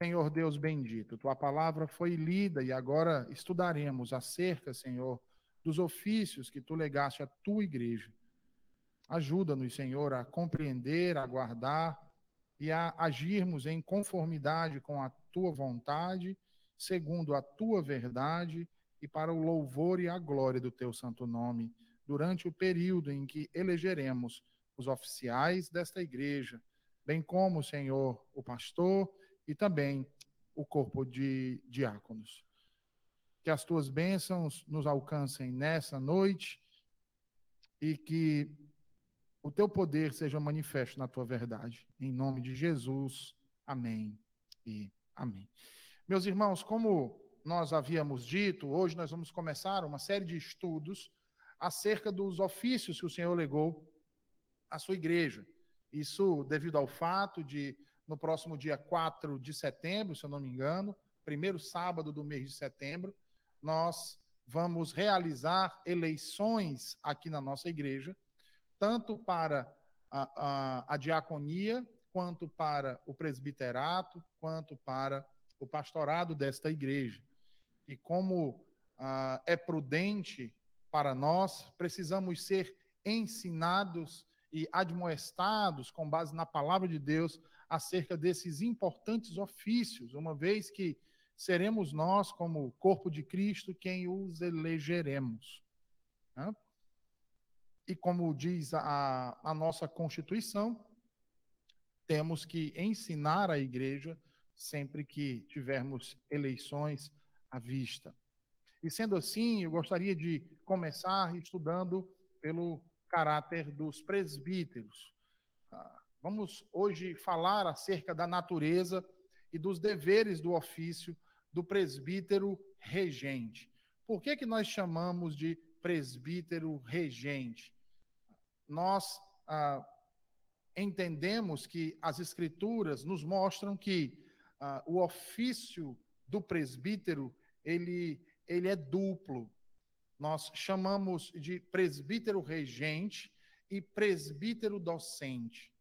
Senhor Deus bendito, tua palavra foi lida e agora estudaremos acerca, Senhor, dos ofícios que tu legaste à tua igreja. Ajuda-nos, Senhor, a compreender, a guardar e a agirmos em conformidade com a tua vontade, segundo a tua verdade e para o louvor e a glória do teu santo nome, durante o período em que elegeremos os oficiais desta igreja, bem como, Senhor, o pastor e também o corpo de diáconos. Que as tuas bênçãos nos alcancem nessa noite e que o teu poder seja manifesto na tua verdade. Em nome de Jesus. Amém e amém. Meus irmãos, como nós havíamos dito, hoje nós vamos começar uma série de estudos acerca dos ofícios que o Senhor legou à sua igreja. Isso devido ao fato de, no próximo dia 4 de setembro, se eu não me engano, primeiro sábado do mês de setembro, nós vamos realizar eleições aqui na nossa igreja tanto para a, a, a diaconia, quanto para o presbiterato, quanto para o pastorado desta igreja. E como ah, é prudente para nós, precisamos ser ensinados e admoestados com base na palavra de Deus acerca desses importantes ofícios, uma vez que seremos nós, como corpo de Cristo, quem os elegeremos. Né? E como diz a, a nossa Constituição, temos que ensinar a igreja sempre que tivermos eleições à vista. E sendo assim, eu gostaria de começar estudando pelo caráter dos presbíteros. Ah, vamos hoje falar acerca da natureza e dos deveres do ofício do presbítero regente. Por que, que nós chamamos de presbítero regente? nós ah, entendemos que as Escrituras nos mostram que ah, o ofício do presbítero ele, ele é duplo. Nós chamamos de presbítero regente e presbítero docente.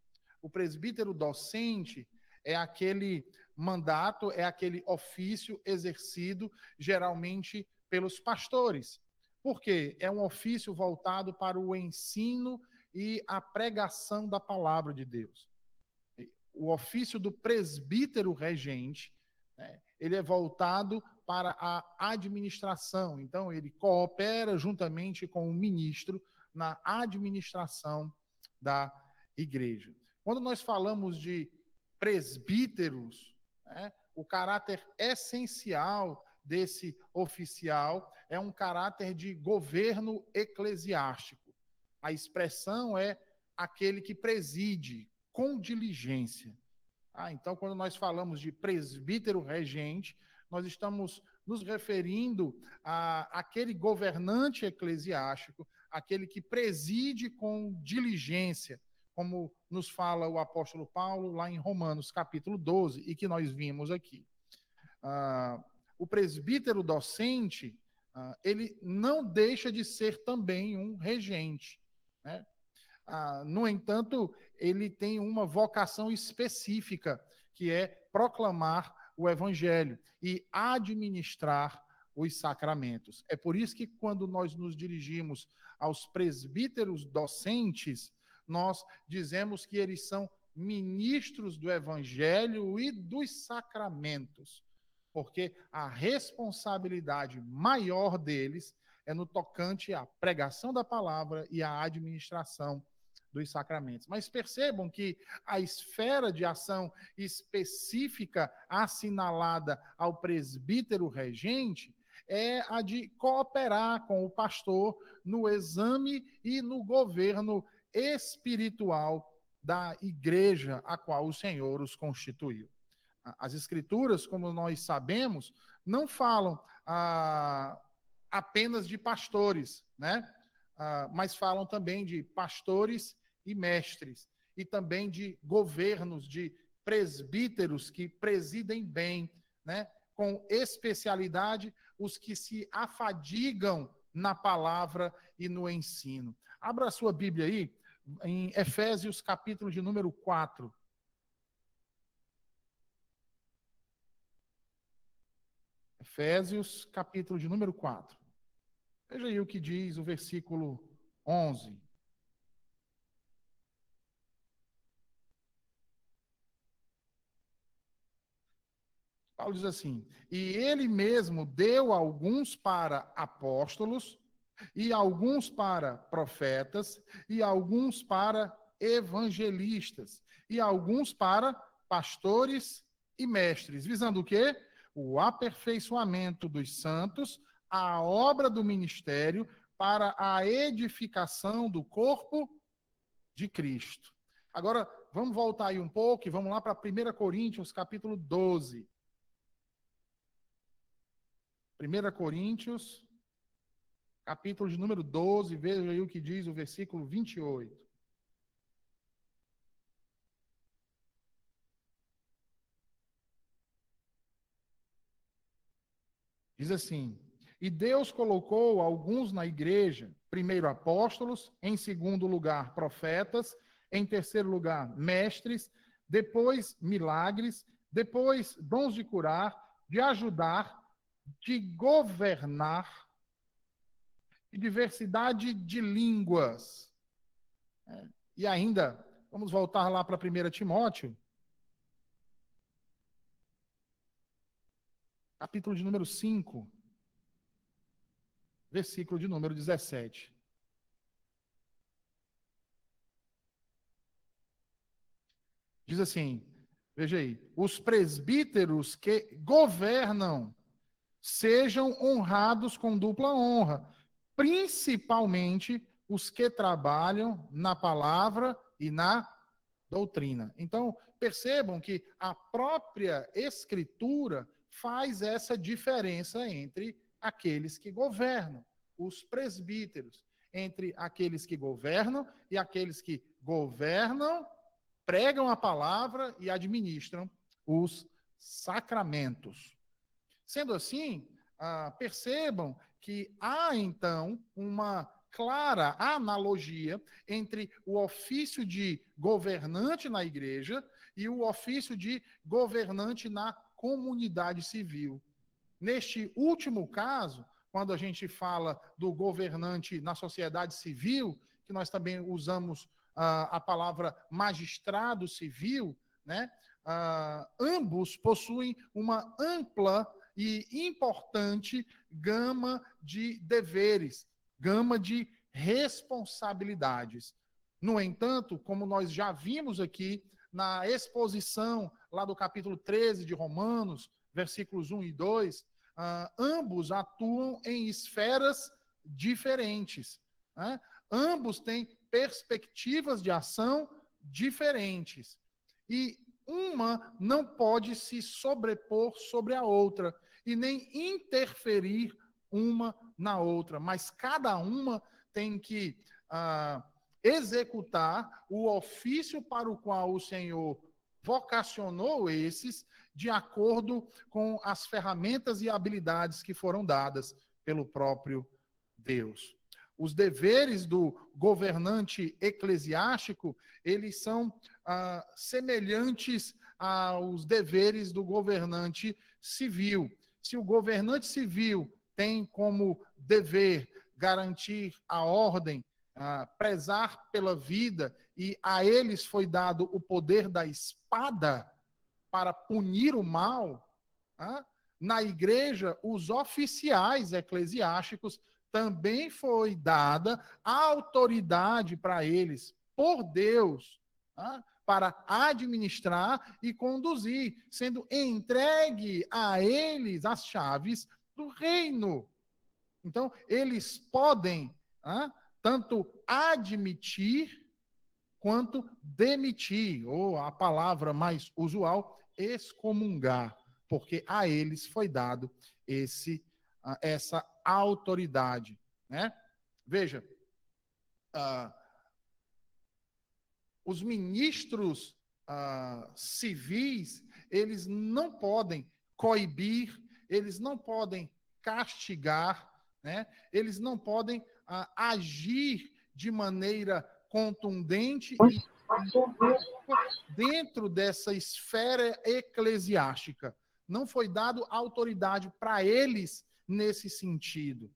O presbítero docente é aquele mandato, é aquele ofício exercido geralmente pelos pastores. Por quê? É um ofício voltado para o ensino e a pregação da palavra de Deus. O ofício do presbítero regente, né, ele é voltado para a administração. Então, ele coopera juntamente com o ministro na administração da igreja. Quando nós falamos de presbíteros, né, o caráter essencial desse oficial é um caráter de governo eclesiástico. A expressão é aquele que preside com diligência. Ah, então, quando nós falamos de presbítero regente, nós estamos nos referindo a aquele governante eclesiástico, aquele que preside com diligência, como nos fala o apóstolo Paulo lá em Romanos capítulo 12, e que nós vimos aqui. Ah, o presbítero docente, ah, ele não deixa de ser também um regente. Né? Ah, no entanto, ele tem uma vocação específica, que é proclamar o evangelho e administrar os sacramentos. É por isso que quando nós nos dirigimos aos presbíteros docentes, nós dizemos que eles são ministros do evangelho e dos sacramentos, porque a responsabilidade maior deles é no tocante à pregação da palavra e à administração dos sacramentos. Mas percebam que a esfera de ação específica assinalada ao presbítero regente é a de cooperar com o pastor no exame e no governo espiritual da igreja a qual o Senhor os constituiu. As escrituras, como nós sabemos, não falam ah, apenas de pastores, né? Ah, mas falam também de pastores e mestres, e também de governos, de presbíteros que presidem bem, né? com especialidade os que se afadigam na palavra e no ensino. Abra a sua Bíblia aí, em Efésios, capítulo de número 4. Efésios, capítulo de número 4. Veja aí o que diz o versículo 11. Paulo diz assim: E ele mesmo deu alguns para apóstolos, e alguns para profetas, e alguns para evangelistas, e alguns para pastores e mestres, visando o quê? O aperfeiçoamento dos santos, a obra do ministério para a edificação do corpo de Cristo. Agora, vamos voltar aí um pouco e vamos lá para 1 Coríntios, capítulo 12. 1 Coríntios, capítulo de número 12, veja aí o que diz o versículo 28. Diz assim: E Deus colocou alguns na igreja, primeiro apóstolos, em segundo lugar profetas, em terceiro lugar mestres, depois milagres, depois dons de curar, de ajudar, de governar e diversidade de línguas. É, e ainda, vamos voltar lá para 1 Timóteo, capítulo de número 5, versículo de número 17. Diz assim: veja aí, os presbíteros que governam sejam honrados com dupla honra, principalmente os que trabalham na palavra e na doutrina. Então, percebam que a própria Escritura faz essa diferença entre aqueles que governam, os presbíteros, entre aqueles que governam e aqueles que governam, pregam a palavra e administram os sacramentos. Sendo assim, ah, percebam que há então uma clara analogia entre o ofício de governante na igreja e o ofício de governante na comunidade civil. Neste último caso, quando a gente fala do governante na sociedade civil, que nós também usamos ah, a palavra magistrado civil, né? Ah, ambos possuem uma ampla e importante gama de deveres, gama de responsabilidades. No entanto, como nós já vimos aqui na exposição lá do capítulo 13 de Romanos, versículos 1 e 2, uh, ah, ambos atuam em esferas diferentes. Né? Ambos têm perspectivas de ação diferentes. E uma não pode se sobrepor sobre a outra e nem interferir uma na outra, mas cada uma tem que ah, executar o ofício para o qual o Senhor vocacionou esses de acordo com as ferramentas e habilidades que foram dadas pelo próprio Deus. Os deveres do governante eclesiástico, eles são ah, semelhantes aos deveres do governante civil. Se o governante civil tem como dever garantir a ordem, prezar pela vida, e a eles foi dado o poder da espada para punir o mal, ah, na igreja, os oficiais eclesiásticos também foi dada a autoridade para eles, por Deus, ah, para administrar e conduzir, sendo entregue a eles as chaves do reino. Então, eles podem tanto admitir quanto demitir, ou a palavra mais usual, excomungar, porque a eles foi dado esse, essa autoridade. Né? Veja, os ministros ah, civis, eles não podem coibir, eles não podem castigar, né? eles não podem ah, agir de maneira contundente e dentro dessa esfera eclesiástica. não foi dado autoridade para eles nesse sentido.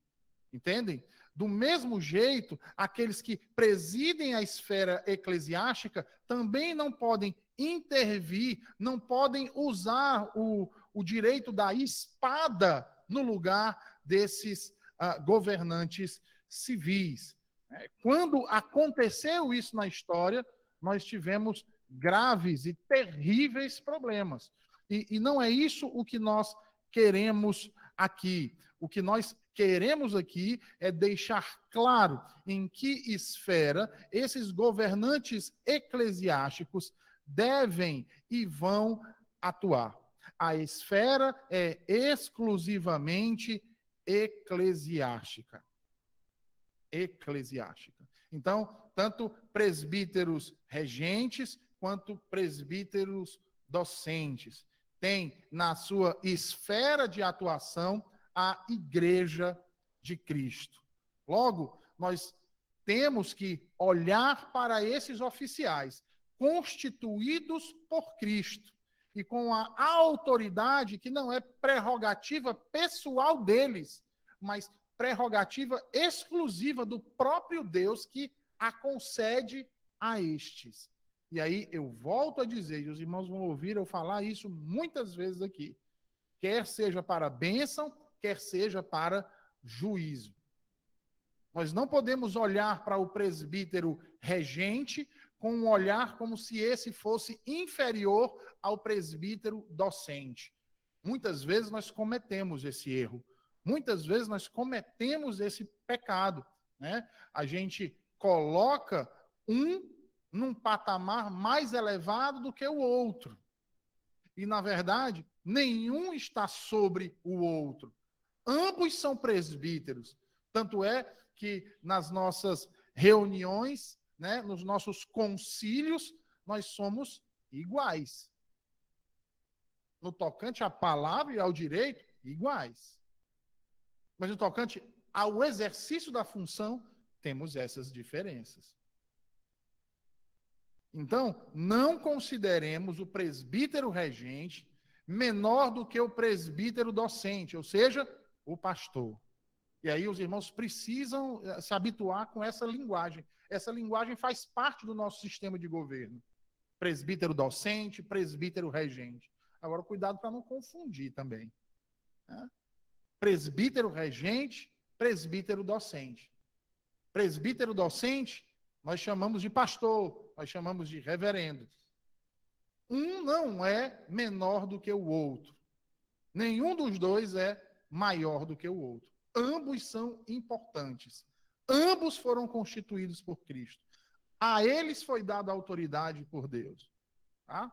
Entendem? Do mesmo jeito, aqueles que presidem a esfera eclesiástica também não podem intervir, não podem usar o, o direito da espada no lugar desses uh, governantes civis. É, quando aconteceu isso na história, nós tivemos graves e terríveis problemas. E, e não é isso o que nós queremos aqui. O que nós queremos aqui é deixar claro em que esfera esses governantes eclesiásticos devem e vão atuar. A esfera é exclusivamente eclesiástica. Eclesiástica. Então, tanto presbíteros regentes quanto presbíteros docentes têm na sua esfera de atuação a igreja de Cristo. Logo, nós temos que olhar para esses oficiais constituídos por Cristo e com a autoridade que não é prerrogativa pessoal deles, mas prerrogativa exclusiva do próprio Deus que a concede a estes. E aí eu volto a dizer, e os irmãos vão ouvir eu falar isso muitas vezes aqui, quer seja para bênção, quer seja para juízo. Nós não podemos olhar para o presbítero regente com um olhar como se esse fosse inferior ao presbítero docente. Muitas vezes nós cometemos esse erro. Muitas vezes nós cometemos esse pecado. Né? A gente coloca um num patamar mais elevado do que o outro. E, na verdade, nenhum está sobre o outro. Ambos são presbíteros. Tanto é que nas nossas reuniões né, nos nossos concílios, nós somos iguais. No tocante à palavra e ao direito, iguais. Mas no tocante ao exercício da função, temos essas diferenças. Então, não consideremos o presbítero regente menor do que o presbítero docente, ou seja, o pastor. E aí os irmãos precisam eh, se habituar com essa linguagem. Essa linguagem faz parte do nosso sistema de governo. Presbítero docente, presbítero regente. Agora, cuidado para não confundir também. Né? Presbítero regente, presbítero docente. Presbítero docente, nós chamamos de pastor, nós chamamos de reverendo. Um não é menor do que o outro. Nenhum dos dois é maior do que o outro. Ambos são importantes. Ambos foram constituídos por Cristo. A eles foi dada autoridade por Deus. Tá?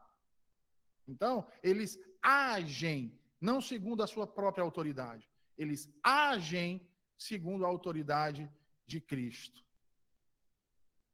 Então, eles agem não segundo a sua própria autoridade. Eles agem segundo a autoridade de Cristo.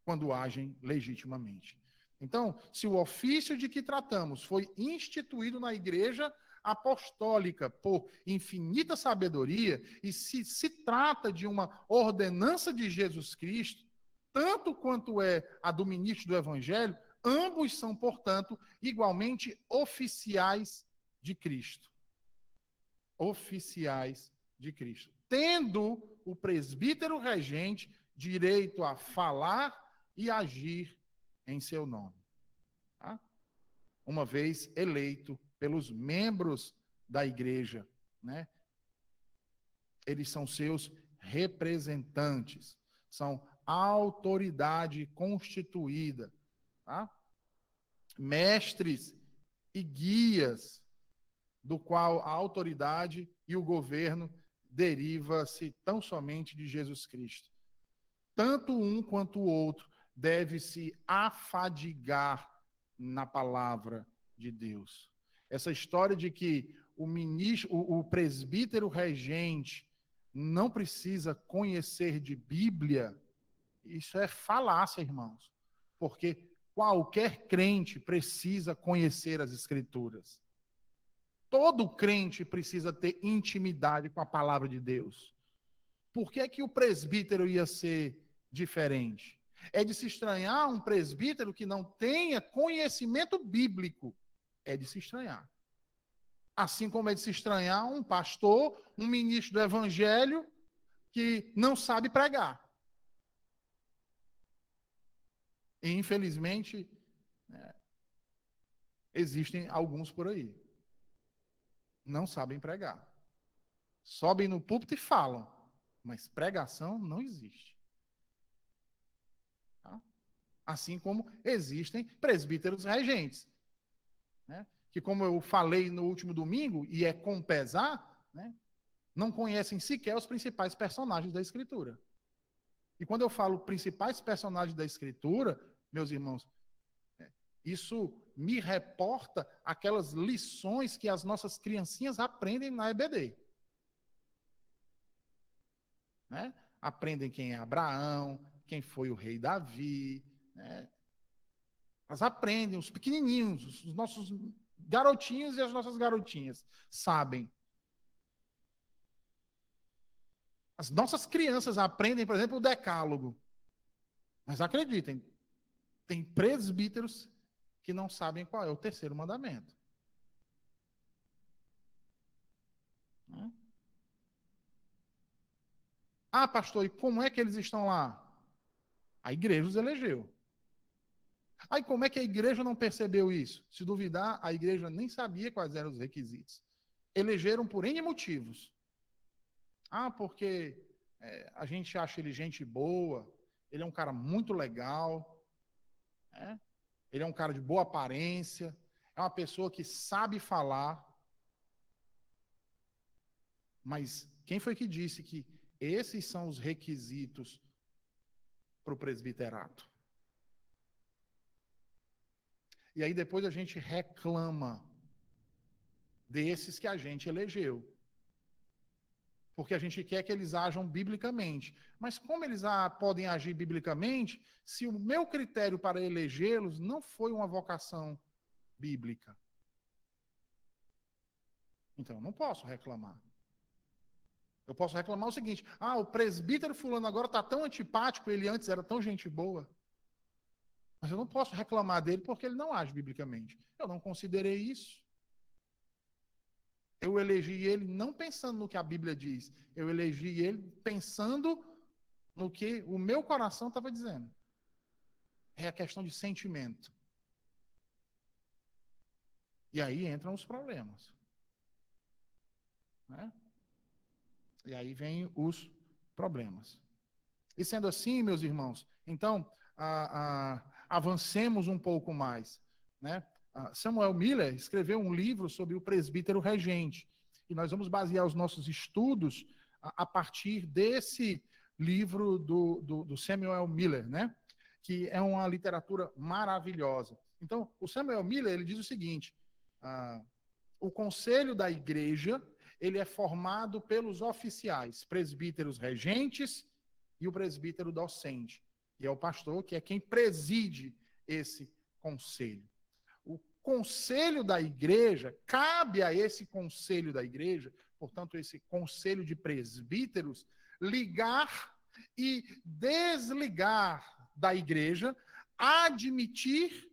Quando agem legitimamente. Então, se o ofício de que tratamos foi instituído na igreja, apostólica por infinita sabedoria, e se se trata de uma ordenança de Jesus Cristo, tanto quanto é a do ministro do Evangelho, ambos são, portanto, igualmente oficiais de Cristo. Oficiais de Cristo. Tendo o presbítero regente direito a falar e agir em seu nome. Tá? Uma vez eleito pelos membros da igreja, né? Eles são seus representantes, são autoridade constituída, tá? Mestres e guias do qual a autoridade e o governo deriva-se tão somente de Jesus Cristo. Tanto um quanto o outro deve se afadigar na palavra de Deus. Essa história de que o ministro, o, o presbítero regente não precisa conhecer de Bíblia, isso é falácia, irmãos. Porque qualquer crente precisa conhecer as Escrituras. Todo crente precisa ter intimidade com a palavra de Deus. Por que, é que o presbítero ia ser diferente? É de se estranhar um presbítero que não tenha conhecimento bíblico é de se estranhar. Assim como é de se estranhar um pastor, um ministro do evangelho que não sabe pregar. E, infelizmente, é, existem alguns por aí. Não sabem pregar. Sobem no púlpito e falam, mas pregação não existe. Tá? Assim como existem presbíteros regentes. Né? Que, como eu falei no último domingo, e é com pesar, né? não conhecem sequer os principais personagens da Escritura. E quando eu falo principais personagens da Escritura, meus irmãos, é, isso me reporta aquelas lições que as nossas criancinhas aprendem na EBD. Né? Aprendem quem é Abraão, quem foi o rei Davi. Né? Elas aprendem, os pequenininhos, os nossos garotinhos e as nossas garotinhas sabem. As nossas crianças aprendem, por exemplo, o decálogo. Mas acreditem, tem presbíteros que não sabem qual é o terceiro mandamento. Né? Ah, pastor, e como é que eles estão lá? A igreja os elegeu. Aí como é que a igreja não percebeu isso? Se duvidar, a igreja nem sabia quais eram os requisitos. Elegeram por N motivos. Ah, porque é, a gente acha ele gente boa, ele é um cara muito legal, né? Ele é um cara de boa aparência, é uma pessoa que sabe falar. Mas quem foi que disse que esses são os requisitos para o presbiterato? E aí depois a gente reclama desses que a gente elegeu porque a gente quer que eles ajam biblicamente. Mas como eles podem agir biblicamente se o meu critério para elegê-los não foi uma vocação bíblica? Então, não posso reclamar. Eu posso reclamar o seguinte: ah, o presbítero fulano agora está tão antipático, ele antes era tão gente boa. Mas eu não posso reclamar dele porque ele não age biblicamente. Eu não considerei isso. Eu elegi ele não pensando no que a Bíblia diz. Eu elegi ele pensando no que o meu coração estava dizendo. É a questão de sentimento. E aí entram os problemas. Né? E aí vêm os problemas. E sendo assim, meus irmãos, então, a, a, avancemos um pouco mais. Né? Samuel Miller escreveu um livro sobre o presbítero regente. E nós vamos basear os nossos estudos a, a partir desse livro do, do, do, Samuel Miller, né? que é uma literatura maravilhosa. Então, o Samuel Miller ele diz o seguinte: ah, o conselho da igreja ele é formado pelos oficiais, presbíteros regentes e o presbítero docente. E é o pastor que é quem preside esse conselho. Conselho da igreja, cabe a esse conselho da igreja, portanto, esse conselho de presbíteros, ligar e desligar da igreja, admitir,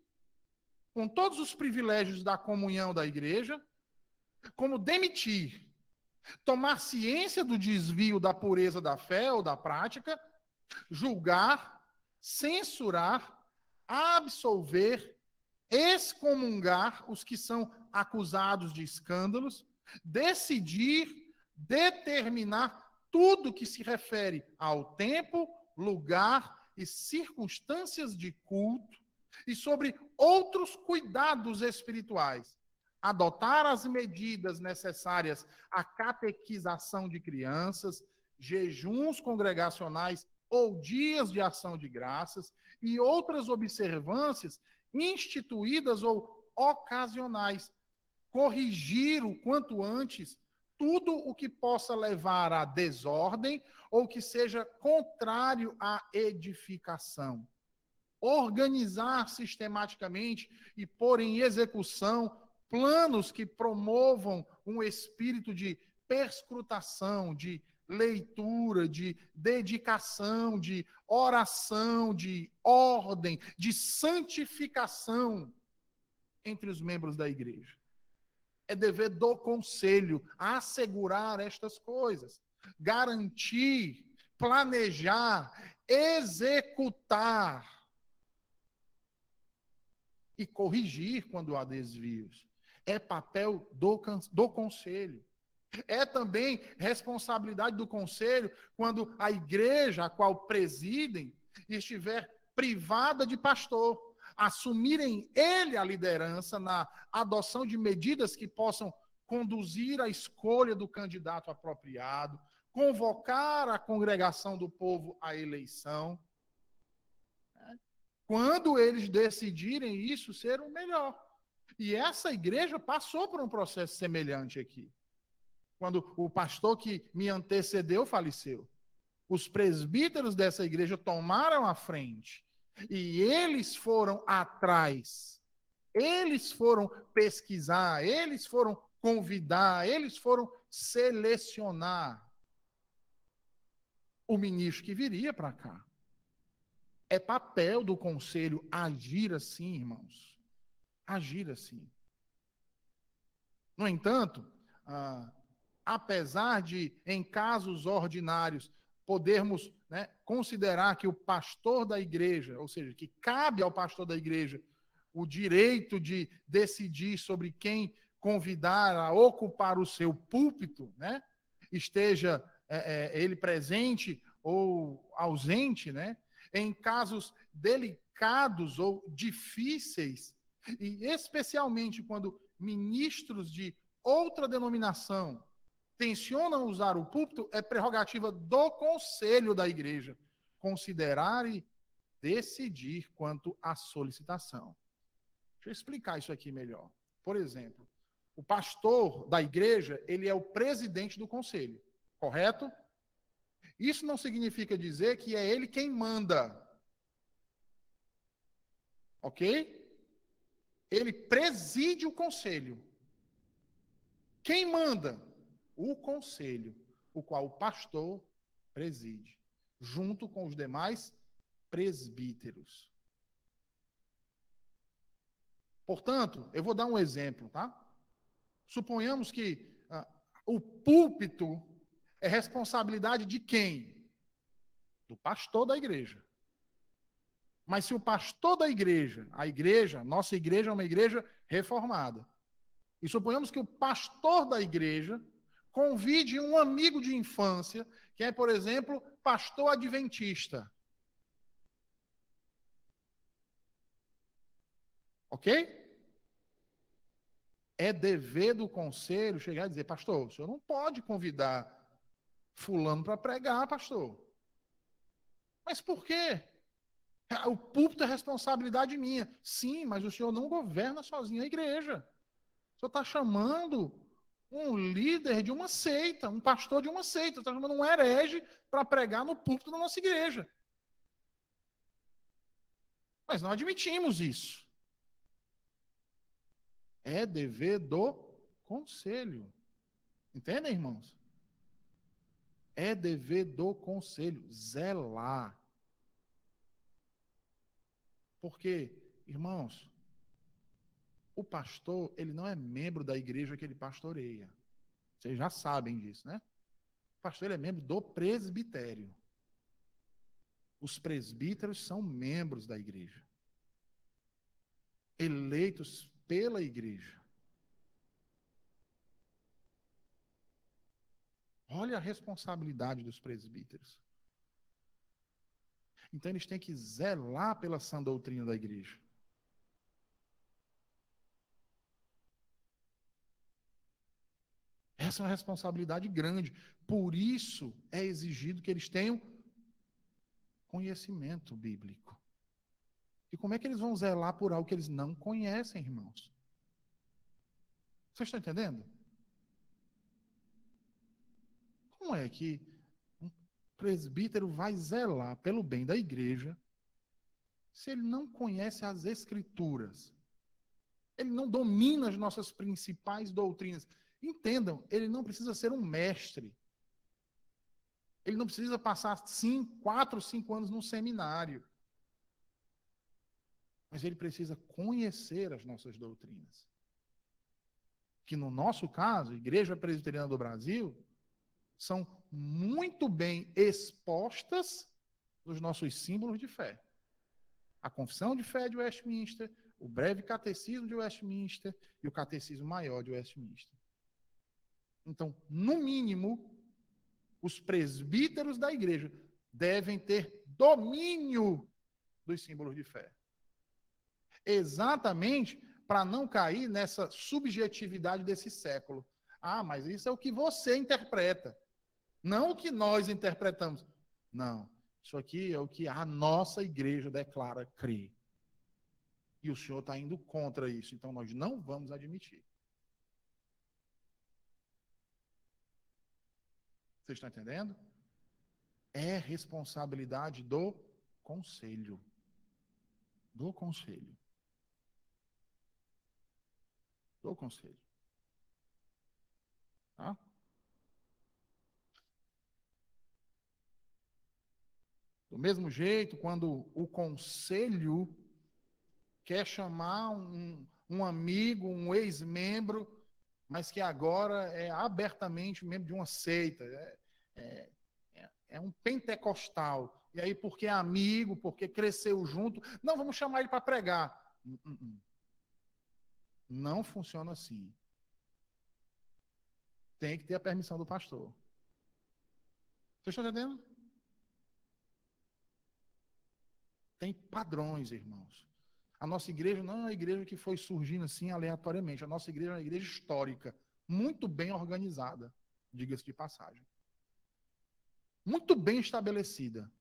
com todos os privilégios da comunhão da igreja, como demitir, tomar ciência do desvio da pureza da fé ou da prática, julgar, censurar, absolver excomungar os que são acusados de escândalos, decidir, determinar tudo que se refere ao tempo, lugar e circunstâncias de culto e sobre outros cuidados espirituais. Adotar as medidas necessárias à catequização de crianças, jejuns congregacionais ou dias de ação de graças e outras observâncias instituídas ou ocasionais. Corrigir o quanto antes tudo o que possa levar à desordem ou que seja contrário à edificação. Organizar sistematicamente e pôr em execução planos que promovam um espírito de perscrutação, de leitura, de dedicação, de oração, de ordem, de santificação entre os membros da igreja. É dever do conselho assegurar estas coisas, garantir, planejar, executar e corrigir quando há desvios. É papel do, do conselho. É também responsabilidade do conselho quando a igreja a qual presidem estiver privada de pastor, assumirem ele a liderança na adoção de medidas que possam conduzir à escolha do candidato apropriado, convocar a congregação do povo à eleição. Quando eles decidirem isso ser o melhor. E essa igreja passou por um processo semelhante aqui quando o pastor que me antecedeu faleceu. Os presbíteros dessa igreja tomaram a frente e eles foram atrás. Eles foram pesquisar, eles foram convidar, eles foram selecionar o ministro que viria para cá. É papel do conselho agir assim, irmãos. Agir assim. No entanto, ah, apesar de, em casos ordinários, podermos né, considerar que o pastor da igreja, ou seja, que cabe ao pastor da igreja o direito de decidir sobre quem convidar a ocupar o seu púlpito, né, esteja é, é, ele presente ou ausente, né, em casos delicados ou difíceis, e especialmente quando ministros de outra denominação tensionam usar o púlpito, é prerrogativa do conselho da igreja considerar e decidir quanto à solicitação. Deixa eu explicar isso aqui melhor. Por exemplo, o pastor da igreja, ele é o presidente do conselho, correto? Isso não significa dizer que é ele quem manda. Ok? Ele preside o conselho. Quem manda? O conselho, o qual o pastor preside, junto com os demais presbíteros. Portanto, eu vou dar um exemplo, tá? Suponhamos que ah, o púlpito é responsabilidade de quem? Do pastor da igreja. Mas se o pastor da igreja, a igreja, nossa igreja é uma igreja reformada, e suponhamos que o pastor da igreja Convide um amigo de infância, que é, por exemplo, pastor adventista. Ok? É dever do conselho chegar e dizer, pastor, o senhor não pode convidar fulano para pregar, pastor. Mas por quê? O púlpito é responsabilidade minha. Sim, mas o senhor não governa sozinho a igreja. O senhor está chamando um líder de uma seita, um pastor de uma seita, está chamando um herege para pregar no púlpito da nossa igreja. Mas não admitimos isso. É dever do conselho. Entendem, irmãos? É dever do conselho zelar. Porque, irmãos, o pastor, ele não é membro da igreja que ele pastoreia. Vocês já sabem disso, né? O pastor ele é membro do presbitério. Os presbíteros são membros da igreja. Eleitos pela igreja. Olha a responsabilidade dos presbíteros. Então eles têm que zelar pela sã doutrina da igreja. Essa é uma responsabilidade grande. Por isso é exigido que eles tenham conhecimento bíblico. E como é que eles vão zelar por algo que eles não conhecem, irmãos? Vocês estão entendendo? Como é que um presbítero vai zelar pelo bem da igreja se ele não conhece as escrituras? Ele não domina as nossas principais doutrinas. Entendam, ele não precisa ser um mestre. Ele não precisa passar cinco, quatro, cinco anos num seminário. Mas ele precisa conhecer as nossas doutrinas. que no nosso caso, Igreja Presbiteriana do Brasil, são muito bem expostas nos nossos símbolos de fé. A Confissão de Fé de Westminster, o Breve Catecismo de Westminster e o Catecismo Maior de Westminster. Então, no mínimo, os presbíteros da igreja devem ter domínio dos símbolos de fé. Exatamente para não cair nessa subjetividade desse século. Ah, mas isso é o que você interpreta, não o que nós interpretamos. Não, isso aqui é o que a nossa igreja declara crer. E o senhor está indo contra isso, então nós não vamos admitir. Vocês estão entendendo? É responsabilidade do conselho. Do conselho. Do conselho. Tá? Do mesmo jeito, quando o conselho quer chamar um, um amigo, um ex-membro, mas que agora é abertamente membro de uma seita, é, é, é, é um pentecostal. E aí, porque é amigo, porque cresceu junto, não, vamos chamar ele para pregar. Hum, hum, hum. Não funciona assim. Tem que ter a permissão do pastor. Vocês estão entendendo? Tem padrões, irmãos. A nossa igreja não é uma igreja que foi surgindo assim aleatoriamente. A nossa igreja é uma igreja histórica, muito bem organizada, diga-se de passagem. Muito bem estabelecida.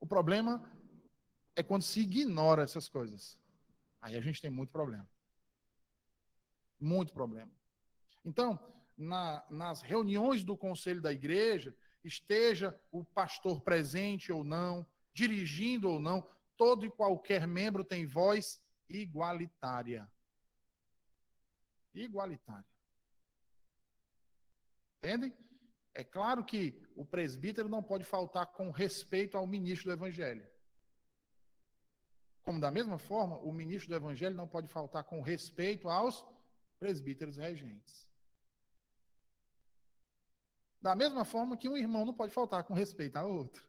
O problema é quando se ignora essas coisas. Aí a gente tem muito problema. Muito problema. Então, na, nas reuniões do conselho da igreja, esteja o pastor presente ou não, dirigindo ou não, todo e qualquer membro tem voz igualitária. Igualitária. Entendem? É claro que o presbítero não pode faltar com respeito ao ministro do evangelho. Como da mesma forma, o ministro do evangelho não pode faltar com respeito aos presbíteros regentes. Da mesma forma que um irmão não pode faltar com respeito a outro.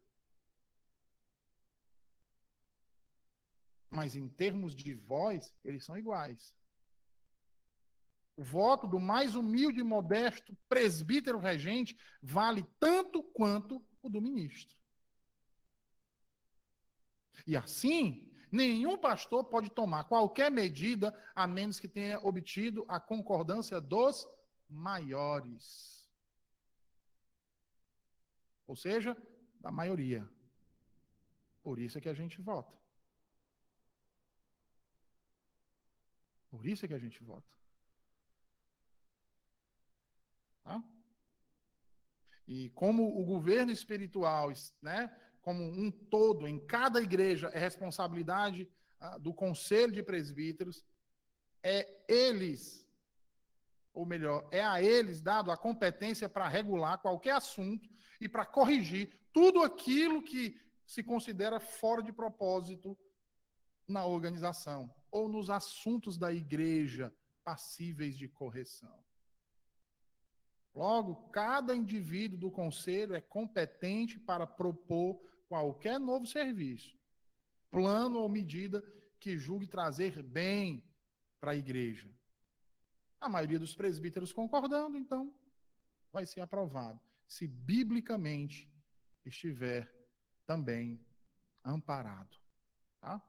Mas em termos de voz, eles são iguais. Voto do mais humilde e modesto presbítero regente vale tanto quanto o do ministro. E assim, nenhum pastor pode tomar qualquer medida a menos que tenha obtido a concordância dos maiores. Ou seja, da maioria. Por isso é que a gente vota. Por isso é que a gente vota. Tá? E como o governo espiritual, né, como um todo, em cada igreja, é responsabilidade ah, do conselho de presbíteros, é eles, ou melhor, é a eles dado a competência para regular qualquer assunto e para corrigir tudo aquilo que se considera fora de propósito na organização ou nos assuntos da igreja passíveis de correção. Logo, cada indivíduo do conselho é competente para propor qualquer novo serviço, plano ou medida que julgue trazer bem para a igreja. A maioria dos presbíteros concordando, então, vai ser aprovado, se biblicamente estiver também amparado. Tá?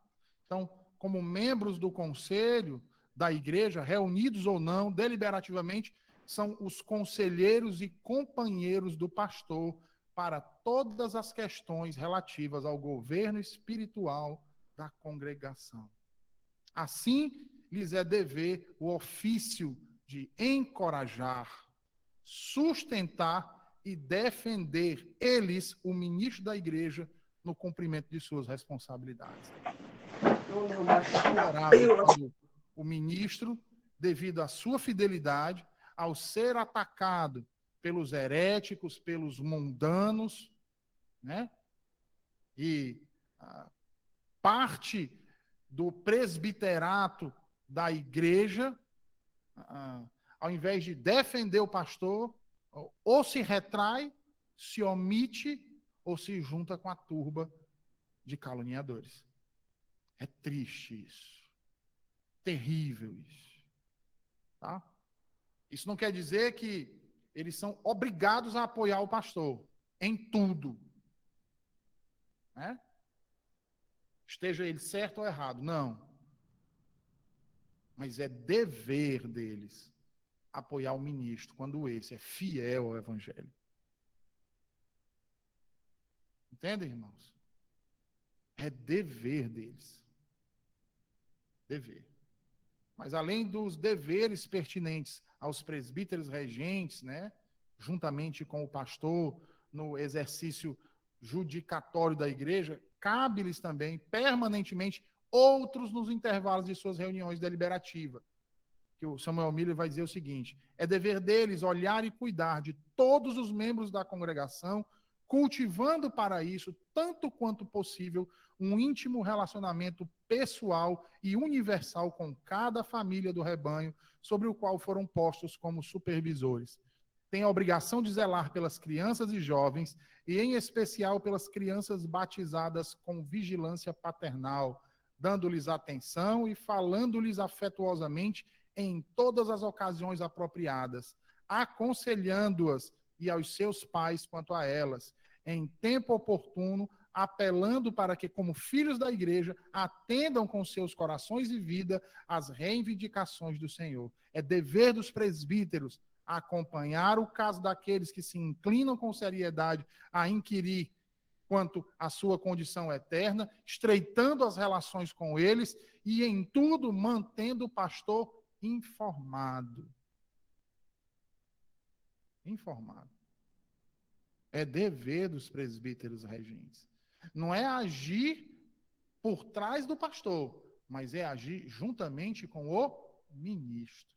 Então, como membros do conselho da igreja, reunidos ou não, deliberativamente, são os conselheiros e companheiros do pastor para todas as questões relativas ao governo espiritual da congregação. Assim, lhes é dever o ofício de encorajar, sustentar e defender eles, o ministro da igreja, no cumprimento de suas responsabilidades o ministro, devido à sua fidelidade, ao ser atacado pelos heréticos, pelos mundanos, né? E parte do presbiterato da igreja, ah, ao invés de defender o pastor, ou se retrai, se omite ou se junta com a turba de caluniadores. É triste isso. Terrível isso. Tá? Isso não quer dizer que eles são obrigados a apoiar o pastor em tudo. Né? Esteja ele certo ou errado. Não. Mas é dever deles apoiar o ministro quando esse é fiel ao evangelho. Entendem, irmãos? É dever deles. Dever. Mas além dos deveres pertinentes aos presbíteros regentes, né, juntamente com o pastor no exercício judicatório da igreja, cabe-lhes também permanentemente outros nos intervalos de suas reuniões deliberativas. Que o Samuel Miller vai dizer o seguinte: é dever deles olhar e cuidar de todos os membros da congregação, cultivando para isso, tanto quanto possível, um íntimo relacionamento pessoal e universal com cada família do rebanho, sobre o qual foram postos como supervisores. Tem a obrigação de zelar pelas crianças e jovens, e em especial pelas crianças batizadas com vigilância paternal, dando-lhes atenção e falando-lhes afetuosamente em todas as ocasiões apropriadas, aconselhando-as e aos seus pais quanto a elas, em tempo oportuno, apelando para que, como filhos da igreja, atendam com seus corações e vida às reivindicações do Senhor. É dever dos presbíteros acompanhar o caso daqueles que se inclinam com seriedade a inquirir quanto à sua condição eterna, estreitando as relações com eles e, em tudo, mantendo o pastor informado. Informado. É dever dos presbíteros regentes. Não é agir por trás do pastor, mas é agir juntamente com o ministro.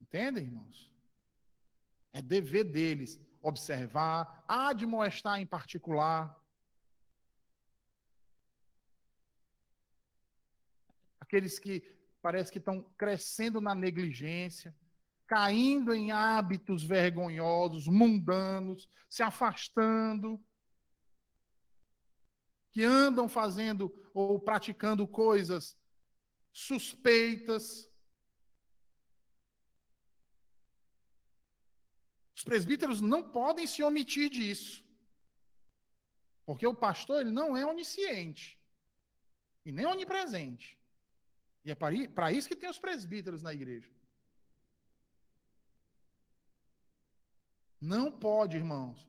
Entendem, irmãos? É dever deles observar, admoestar em particular. Aqueles que parece que estão crescendo na negligência, caindo em hábitos vergonhosos, mundanos, se afastando, que andam fazendo ou praticando coisas suspeitas. Os presbíteros não podem se omitir disso. Porque o pastor ele não é onisciente e nem onipresente. E é para isso que tem os presbíteros na igreja. Não pode, irmãos.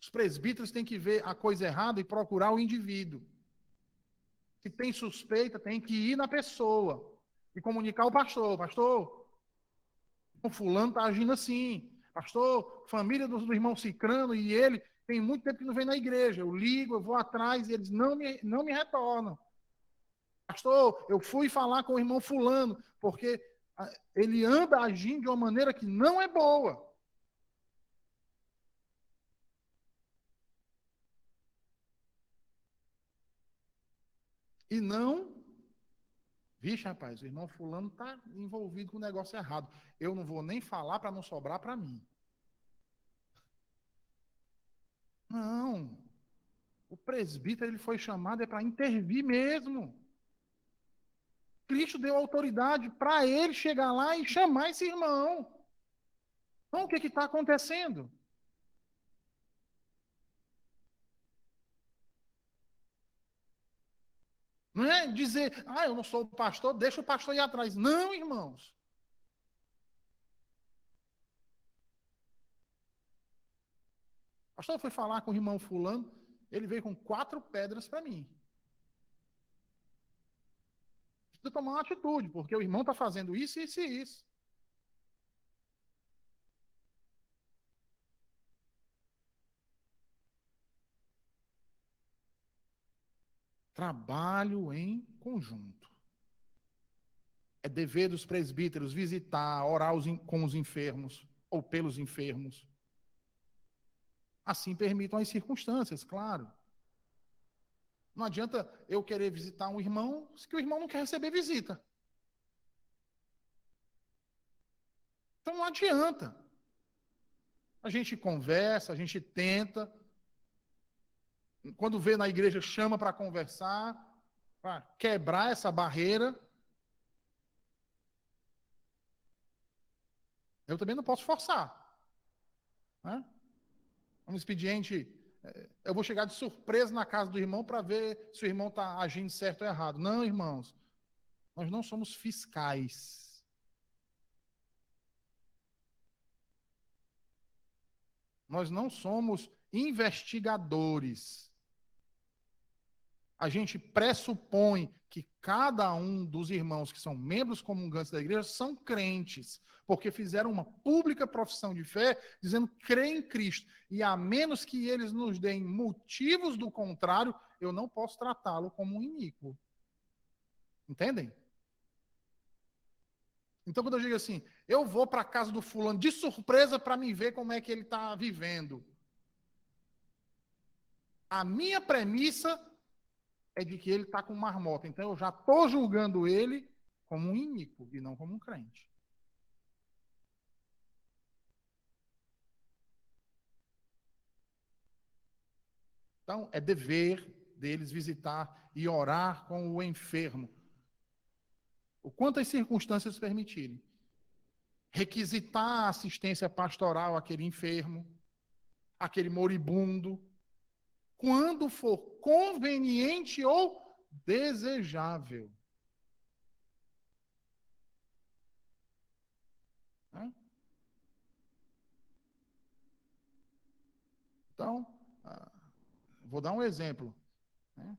Os presbíteros têm que ver a coisa errada e procurar o indivíduo. Se tem suspeita, tem que ir na pessoa e comunicar ao pastor. Pastor, o fulano está agindo assim. Pastor, família do, irmão Cicrano e ele tem muito tempo que não vem na igreja. Eu ligo, eu vou atrás e eles não me, não me retornam. Pastor, eu fui falar com o irmão fulano, porque ele anda agindo de uma maneira que não é boa. E não Vixe, rapaz, o irmão fulano está envolvido com o negócio errado. Eu não vou nem falar para não sobrar para mim. Não. O presbítero ele foi chamado é para intervir mesmo. Cristo deu autoridade para ele chegar lá e chamar esse irmão. Então, o que está acontecendo? Não é dizer, ah, eu não sou pastor, deixa o pastor ir atrás. Não, irmãos. O pastor foi falar com o irmão fulano, ele veio com quatro pedras para mim. Precisa tomar uma atitude, porque o irmão está fazendo isso, isso e isso. Trabalho em conjunto. É dever dos presbíteros visitar, orar com os enfermos ou pelos enfermos. Assim permitam as circunstâncias, claro. Não adianta eu querer visitar um irmão se o irmão não quer receber visita. Então não adianta. A gente conversa, a gente tenta. Quando vê na igreja, chama para conversar, para quebrar essa barreira. Eu também não posso forçar. Né? Um expediente é, eu vou chegar de surpresa na casa do irmão para ver se o irmão está agindo certo ou errado. Não, irmãos, nós não somos fiscais. Nós não somos investigadores. A gente pressupõe que cada um dos irmãos que são membros comungantes da igreja são crentes porque fizeram uma pública profissão de fé, dizendo crê em Cristo. E a menos que eles nos deem motivos do contrário, eu não posso tratá-lo como um iníquo. Entendem? Então, quando eu digo assim, eu vou para a casa do fulano de surpresa para me ver como é que ele está vivendo. A minha premissa é de que ele está com marmota. Então, eu já estou julgando ele como um iníquo e não como um crente. Então, é dever deles visitar e orar com o enfermo. O quanto as circunstâncias permitirem. Requisitar assistência pastoral àquele enfermo, àquele moribundo, quando for conveniente ou desejável. Então, Vou dar um exemplo. Né?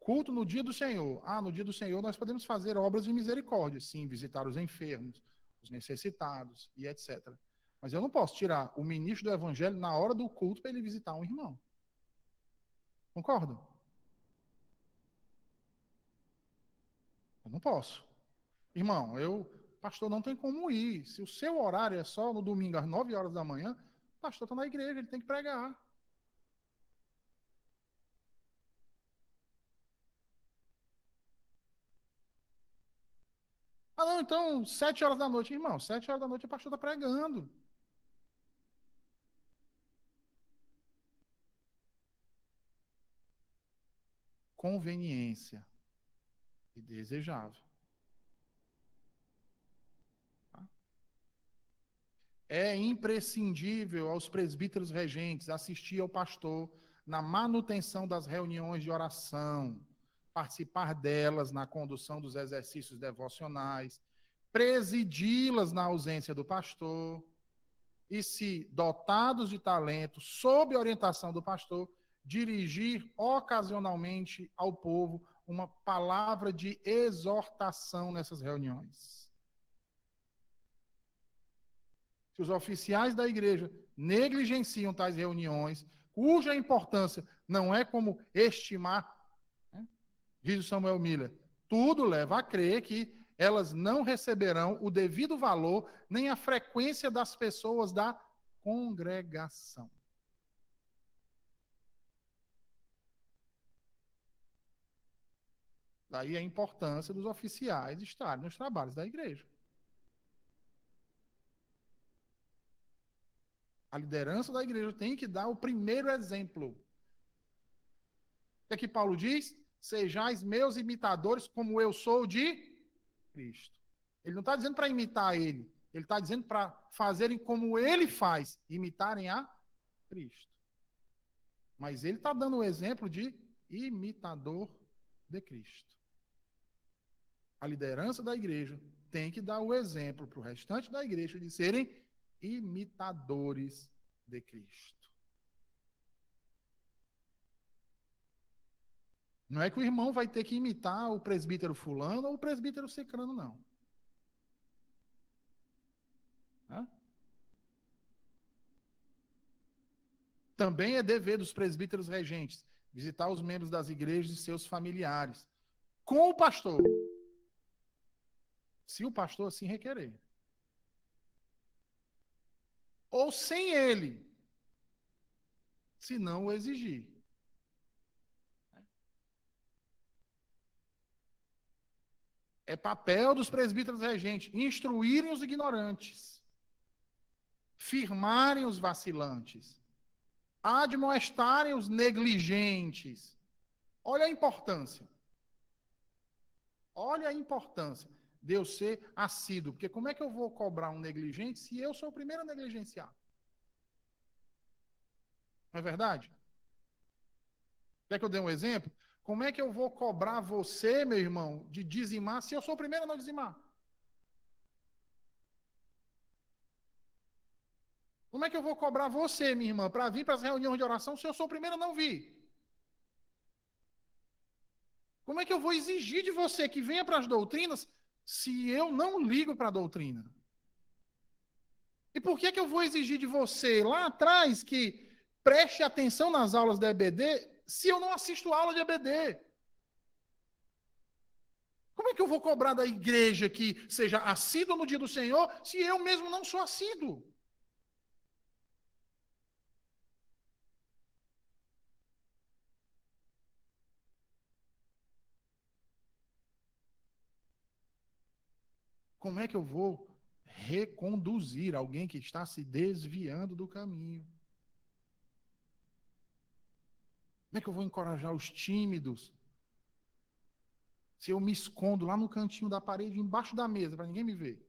Culto no dia do Senhor. Ah, no dia do Senhor nós podemos fazer obras de misericórdia. Sim, visitar os enfermos, os necessitados e etc. Mas eu não posso tirar o ministro do evangelho na hora do culto para ele visitar um irmão. Concordo? Eu não posso. Irmão, eu, pastor, não tem como ir. Se o seu horário é só no domingo às 9 horas da manhã, o pastor está na igreja, ele tem que pregar. Ah, não, então, sete horas da noite, irmão, sete horas da noite o pastor está pregando. Conveniência e desejável. Tá? É imprescindível aos presbíteros regentes assistir ao pastor na manutenção das reuniões de oração, participar delas na condução dos exercícios devocionais, presidi-las na ausência do pastor, e se dotados de talento, sob orientação do pastor, dirigir ocasionalmente ao povo uma palavra de exortação nessas reuniões. Se os oficiais da igreja negligenciam tais reuniões, cuja importância não é como estimar diz o Samuel Miller, tudo leva a crer que elas não receberão o devido valor nem a frequência das pessoas da congregação. Daí a importância dos oficiais estarem nos trabalhos da igreja. A liderança da igreja tem que dar o primeiro exemplo. O que é que Paulo diz? Sejais meus imitadores, como eu sou de Cristo. Ele não está dizendo para imitar ele, ele está dizendo para fazerem como ele faz, imitarem a Cristo. Mas ele está dando o exemplo de imitador de Cristo. A liderança da igreja tem que dar o exemplo para o restante da igreja de serem imitadores de Cristo. Não é que o irmão vai ter que imitar o presbítero fulano ou o presbítero secrano, não. Hã? Também é dever dos presbíteros regentes visitar os membros das igrejas e seus familiares, com o pastor, se o pastor assim requerer. Ou sem ele, se não o exigir. É papel dos presbíteros regentes instruírem os ignorantes, firmarem os vacilantes, admoestarem os negligentes. Olha a importância. Olha a importância de eu ser assíduo. Porque como é que eu vou cobrar um negligente se eu sou o primeiro a negligenciar? Não é verdade? Quer que eu dê um exemplo? Como é que eu vou cobrar você, meu irmão, de dizimar se eu sou o primeiro a não dizimar? Como é que eu vou cobrar você, minha irmã, para vir para as reuniões de oração se eu sou o primeiro a não vir? Como é que eu vou exigir de você que venha para as doutrinas se eu não ligo para a doutrina? E por que, que eu vou exigir de você lá atrás que preste atenção nas aulas da EBD se eu não assisto aula de EBD? Como é que eu vou cobrar da igreja que seja assíduo no dia do Senhor se eu mesmo não sou assíduo? Como é que eu vou reconduzir alguém que está se desviando do caminho? Como é que eu vou encorajar os tímidos? Se eu me escondo lá no cantinho da parede, embaixo da mesa, para ninguém me ver.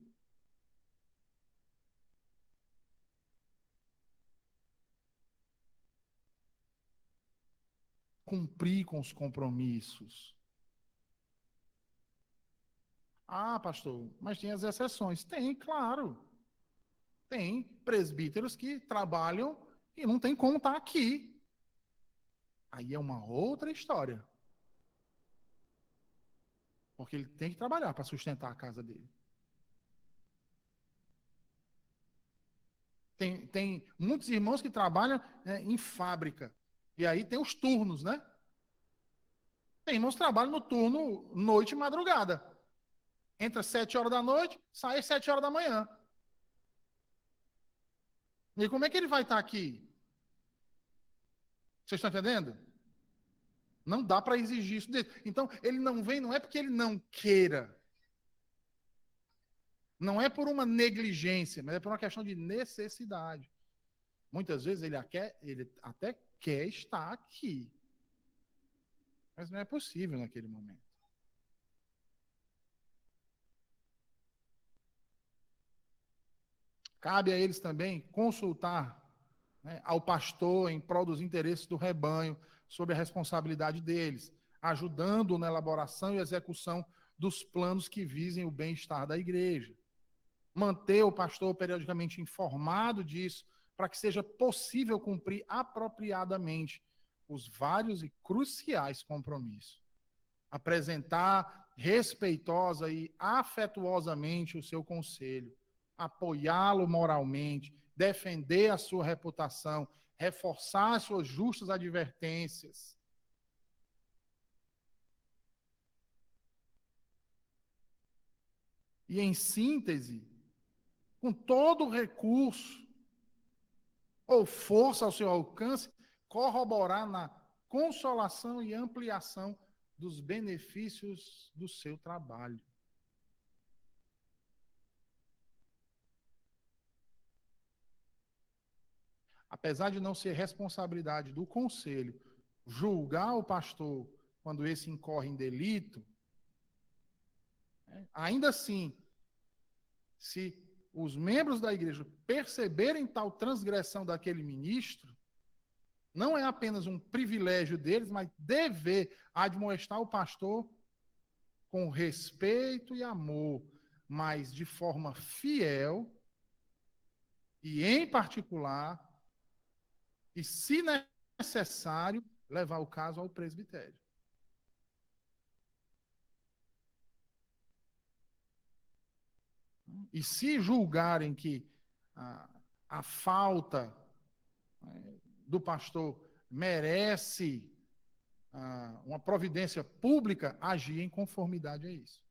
Cumprir com os compromissos. Ah, pastor, mas tem as exceções. Tem, claro. Tem presbíteros que trabalham e não tem como estar aqui. Aí é uma outra história. Porque ele tem que trabalhar para sustentar a casa dele. Tem, tem muitos irmãos que trabalham né, em fábrica. E aí tem os turnos, né? Tem irmãos que trabalham no turno noite e madrugada. Entra às sete horas da noite, sai às sete horas da manhã. E como é que ele vai estar aqui? Vocês estão entendendo? Não dá para exigir isso dele. Então, ele não vem, não é porque ele não queira. Não é por uma negligência, mas é por uma questão de necessidade. Muitas vezes ele, quer, ele até quer estar aqui. Mas não é possível naquele momento. Cabe a eles também consultar né, ao pastor em prol dos interesses do rebanho, sobre a responsabilidade deles, ajudando na elaboração e execução dos planos que visem o bem-estar da igreja. Manter o pastor periodicamente informado disso, para que seja possível cumprir apropriadamente os vários e cruciais compromissos. Apresentar respeitosa e afetuosamente o seu conselho apoiá-lo moralmente, defender a sua reputação, reforçar suas justas advertências. E, em síntese, com todo o recurso ou força ao seu alcance, corroborar na consolação e ampliação dos benefícios do seu trabalho. Apesar de não ser responsabilidade do conselho julgar o pastor quando esse incorre em delito, né, ainda assim, se os membros da igreja perceberem tal transgressão daquele ministro, não é apenas um privilégio deles, mas dever admoestar o pastor com respeito e amor, mas de forma fiel e, em particular, e, se necessário, levar o caso ao presbitério. E se julgarem que a, a falta né, do pastor merece a, uma providência pública, agir em conformidade a isso.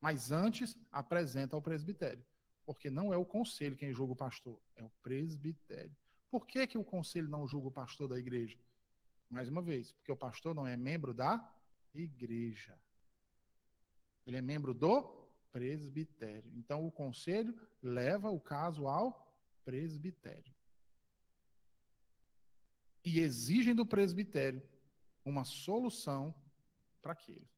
Mas antes, apresenta ao presbitério. Porque não é o conselho quem julga o pastor, é o presbitério. Por que, que o conselho não julga o pastor da igreja? Mais uma vez, porque o pastor não é membro da igreja. Ele é membro do presbitério. Então, o conselho leva o caso ao presbitério. E exigem do presbitério uma solução para aquilo.